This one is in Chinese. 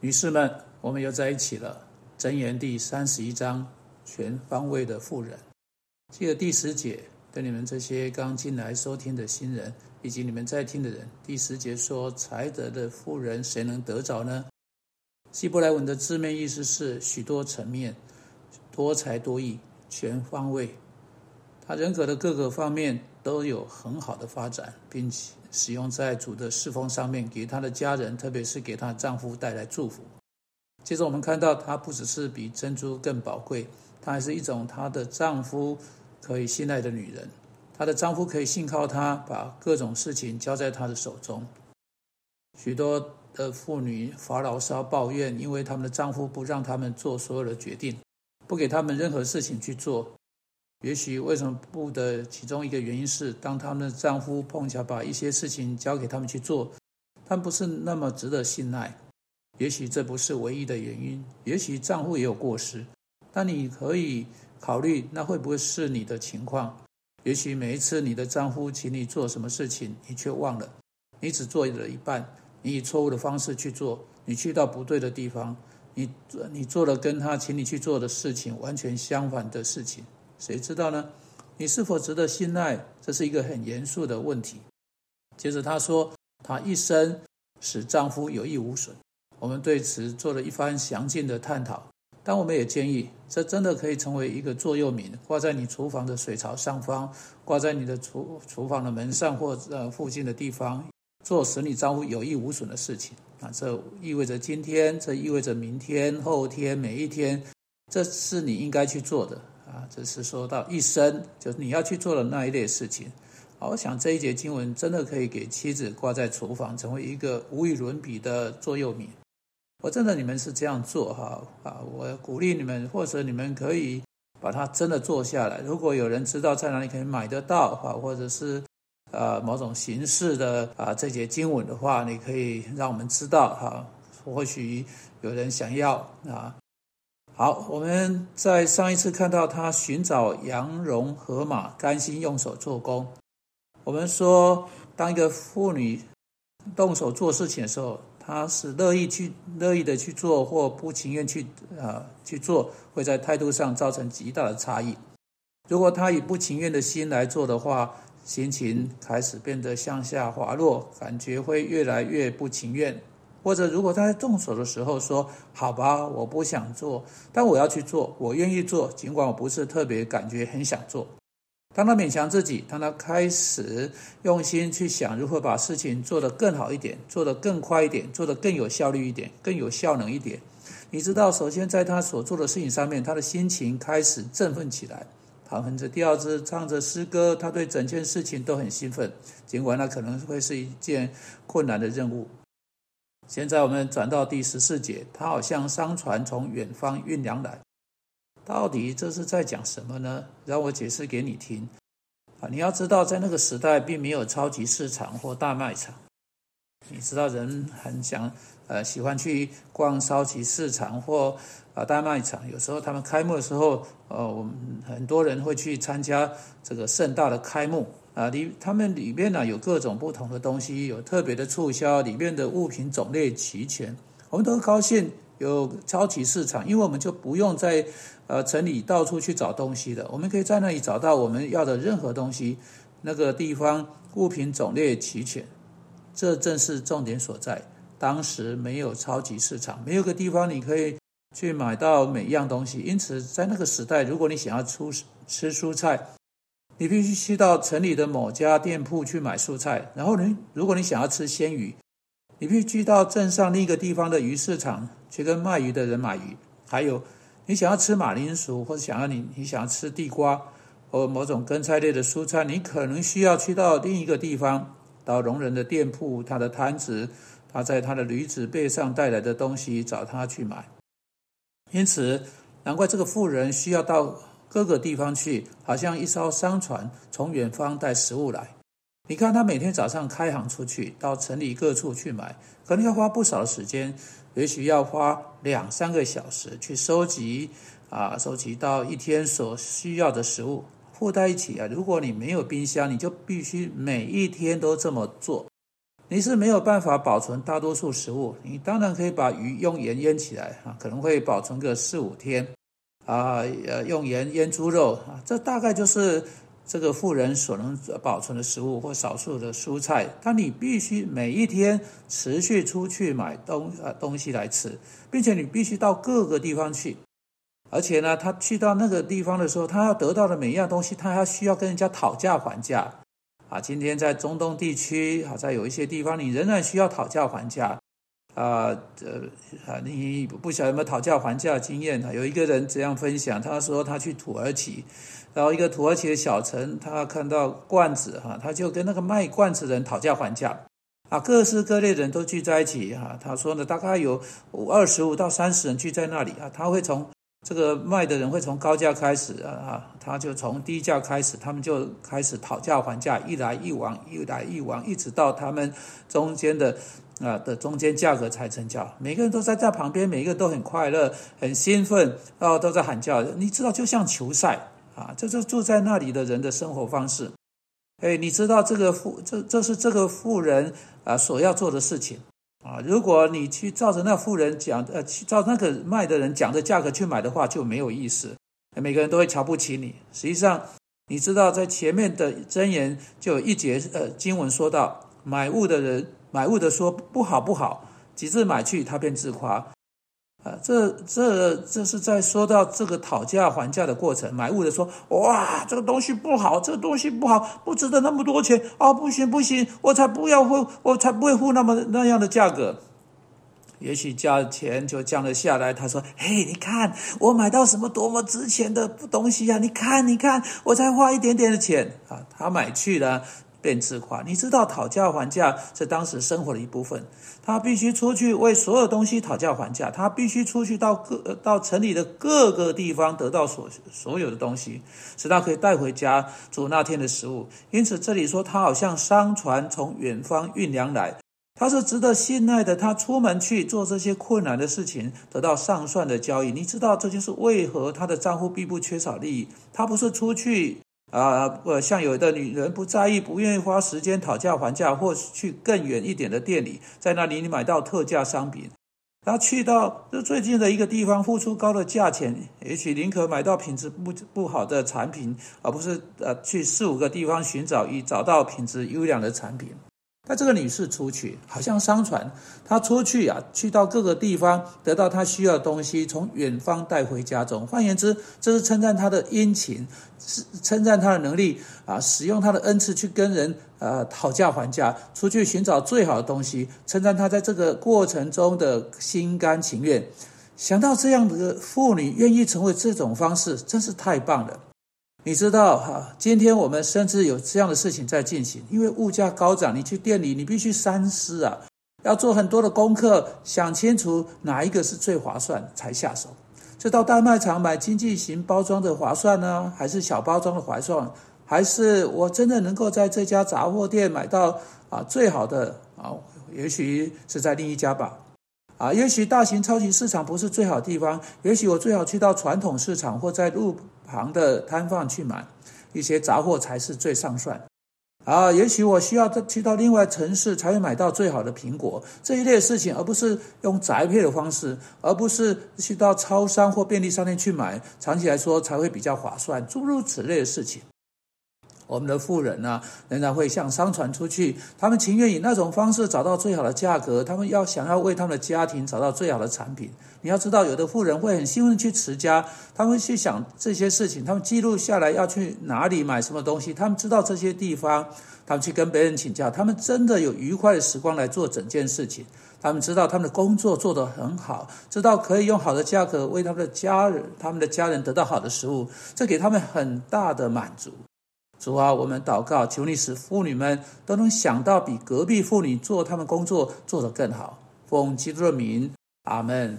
女士们，我们又在一起了。箴言第三十一章，全方位的富人。记得第十节，对你们这些刚进来收听的新人，以及你们在听的人，第十节说：才德的富人，谁能得着呢？希伯来文的字面意思是许多层面、多才多艺、全方位。他人格的各个方面都有很好的发展，并且使用在主的侍奉上面，给她的家人，特别是给她丈夫带来祝福。接着我们看到，她不只是比珍珠更宝贵，她还是一种她的丈夫可以信赖的女人。她的丈夫可以信靠她，把各种事情交在她的手中。许多的妇女发牢骚抱怨，因为他们的丈夫不让他们做所有的决定，不给他们任何事情去做。也许为什么不的其中一个原因是，当他们的丈夫碰巧把一些事情交给他们去做，他们不是那么值得信赖。也许这不是唯一的原因，也许丈夫也有过失，但你可以考虑，那会不会是你的情况？也许每一次你的丈夫请你做什么事情，你却忘了，你只做了一半，你以错误的方式去做，你去到不对的地方，你你做了跟他请你去做的事情完全相反的事情。谁知道呢？你是否值得信赖？这是一个很严肃的问题。接着他说，她一生使丈夫有益无损。我们对此做了一番详尽的探讨。但我们也建议，这真的可以成为一个座右铭，挂在你厨房的水槽上方，挂在你的厨厨房的门上或呃附近的地方，做使你丈夫有益无损的事情。啊，这意味着今天，这意味着明天、后天，每一天，这是你应该去做的。啊，这是说到一生，就是你要去做的那一类事情。好，我想这一节经文真的可以给妻子挂在厨房，成为一个无与伦比的座右铭。我真的你们是这样做哈啊！我鼓励你们，或者你们可以把它真的做下来。如果有人知道在哪里可以买得到哈，或者是呃某种形式的啊这节经文的话，你可以让我们知道哈。或许有人想要啊。好，我们在上一次看到他寻找羊绒和马，甘心用手做工。我们说，当一个妇女动手做事情的时候，她是乐意去、乐意的去做，或不情愿去啊去做，会在态度上造成极大的差异。如果她以不情愿的心来做的话，心情开始变得向下滑落，感觉会越来越不情愿。或者，如果他在动手的时候说：“好吧，我不想做，但我要去做，我愿意做，尽管我不是特别感觉很想做。”当他勉强自己，当他开始用心去想如何把事情做得更好一点，做得更快一点，做得更有效率一点，更有效能一点，你知道，首先在他所做的事情上面，他的心情开始振奋起来，他哼着调子，唱着诗歌，他对整件事情都很兴奋，尽管那可能会是一件困难的任务。现在我们转到第十四节，他好像商船从远方运粮来，到底这是在讲什么呢？让我解释给你听。啊，你要知道，在那个时代并没有超级市场或大卖场。你知道，人很想呃喜欢去逛超级市场或啊大卖场，有时候他们开幕的时候，呃，我们很多人会去参加这个盛大的开幕。啊，里他们里面呢有各种不同的东西，有特别的促销，里面的物品种类齐全，我们都高兴有超级市场，因为我们就不用在呃城里到处去找东西了，我们可以在那里找到我们要的任何东西。那个地方物品种类齐全，这正是重点所在。当时没有超级市场，没有个地方你可以去买到每一样东西，因此在那个时代，如果你想要出吃蔬菜，你必须去到城里的某家店铺去买蔬菜，然后你如果你想要吃鲜鱼，你必须去到镇上另一个地方的鱼市场去跟卖鱼的人买鱼。还有，你想要吃马铃薯，或者想要你你想要吃地瓜或某种根菜类的蔬菜，你可能需要去到另一个地方，到聋人的店铺，他的摊子，他在他的驴子背上带来的东西找他去买。因此，难怪这个富人需要到。各个地方去，好像一艘商船从远方带食物来。你看，他每天早上开航出去，到城里各处去买，可能要花不少时间，也许要花两三个小时去收集啊，收集到一天所需要的食物。附在一起啊，如果你没有冰箱，你就必须每一天都这么做。你是没有办法保存大多数食物。你当然可以把鱼用盐腌起来啊，可能会保存个四五天啊。呃，用盐腌猪肉啊，这大概就是这个富人所能保存的食物或少数的蔬菜。但你必须每一天持续出去买东呃东西来吃，并且你必须到各个地方去。而且呢，他去到那个地方的时候，他要得到的每一样东西，他还需要跟人家讨价还价。啊，今天在中东地区，啊，在有一些地方，你仍然需要讨价还价，啊，呃，啊，你不晓得有没有讨价还价经验？有一个人这样分享，他说他去土耳其，然后一个土耳其的小城，他看到罐子，哈，他就跟那个卖罐子人讨价还价，啊，各式各类人都聚在一起，哈，他说呢，大概有二十五到三十人聚在那里，啊，他会从。这个卖的人会从高价开始啊，他就从低价开始，他们就开始讨价还价，一来一往，一来一往，一直到他们中间的啊的中间价格才成交。每个人都在在旁边，每一个都很快乐、很兴奋，然后都在喊叫。你知道，就像球赛啊，这就住在那里的人的生活方式。哎，你知道这个富，这这是这个富人啊所要做的事情。啊，如果你去照着那富人讲，呃，去照那个卖的人讲的价格去买的话，就没有意思。每个人都会瞧不起你。实际上，你知道在前面的箴言就有一节，呃，经文说到，买物的人，买物的说不好不好，几次买去，他便自夸。啊，这这这是在说到这个讨价还价的过程。买物的说：“哇，这个东西不好，这个东西不好，不值得那么多钱啊！不行不行，我才不要付，我才不会付那么那样的价格。也许价钱就降了下来。他说：‘嘿，你看我买到什么多么值钱的东西呀！你看你看，我才花一点点的钱啊！’他买去了。”变质化，你知道讨价还价是当时生活的一部分。他必须出去为所有东西讨价还价，他必须出去到各到城里的各个地方得到所所有的东西，使他可以带回家煮那天的食物。因此，这里说他好像商船从远方运粮来，他是值得信赖的。他出门去做这些困难的事情，得到上算的交易。你知道这就是为何他的账户并不缺少利益。他不是出去。啊，呃像有的女人不在意，不愿意花时间讨价还价，或去更远一点的店里，在那里你买到特价商品。他去到这最近的一个地方，付出高的价钱，也许宁可买到品质不不好的产品，而不是呃去四五个地方寻找以找到品质优良的产品。那这个女士出去，好像商船，她出去啊，去到各个地方，得到她需要的东西，从远方带回家中。换言之，这是称赞她的殷勤，是称赞她的能力啊，使用她的恩赐去跟人呃讨价还价，出去寻找最好的东西，称赞她在这个过程中的心甘情愿。想到这样的妇女愿意成为这种方式，真是太棒了。你知道哈，今天我们甚至有这样的事情在进行，因为物价高涨，你去店里你必须三思啊，要做很多的功课，想清楚哪一个是最划算才下手。这到大卖场买经济型包装的划算呢，还是小包装的划算？还是我真的能够在这家杂货店买到啊最好的啊？也许是在另一家吧。啊，也许大型超级市场不是最好地方，也许我最好去到传统市场或在路旁的摊贩去买一些杂货才是最上算。啊，也许我需要去到另外城市才会买到最好的苹果这一类事情，而不是用宅配的方式，而不是去到超商或便利商店去买，长期来说才会比较划算。诸如此类的事情。我们的富人呢，仍然会向商船出去，他们情愿以那种方式找到最好的价格，他们要想要为他们的家庭找到最好的产品。你要知道，有的富人会很兴奋去持家，他们去想这些事情，他们记录下来要去哪里买什么东西，他们知道这些地方，他们去跟别人请教，他们真的有愉快的时光来做整件事情。他们知道他们的工作做得很好，知道可以用好的价格为他们的家人、他们的家人得到好的食物，这给他们很大的满足。主啊，我们祷告，求你使妇女们都能想到比隔壁妇女做她们工作做得更好。奉基督的名，阿门。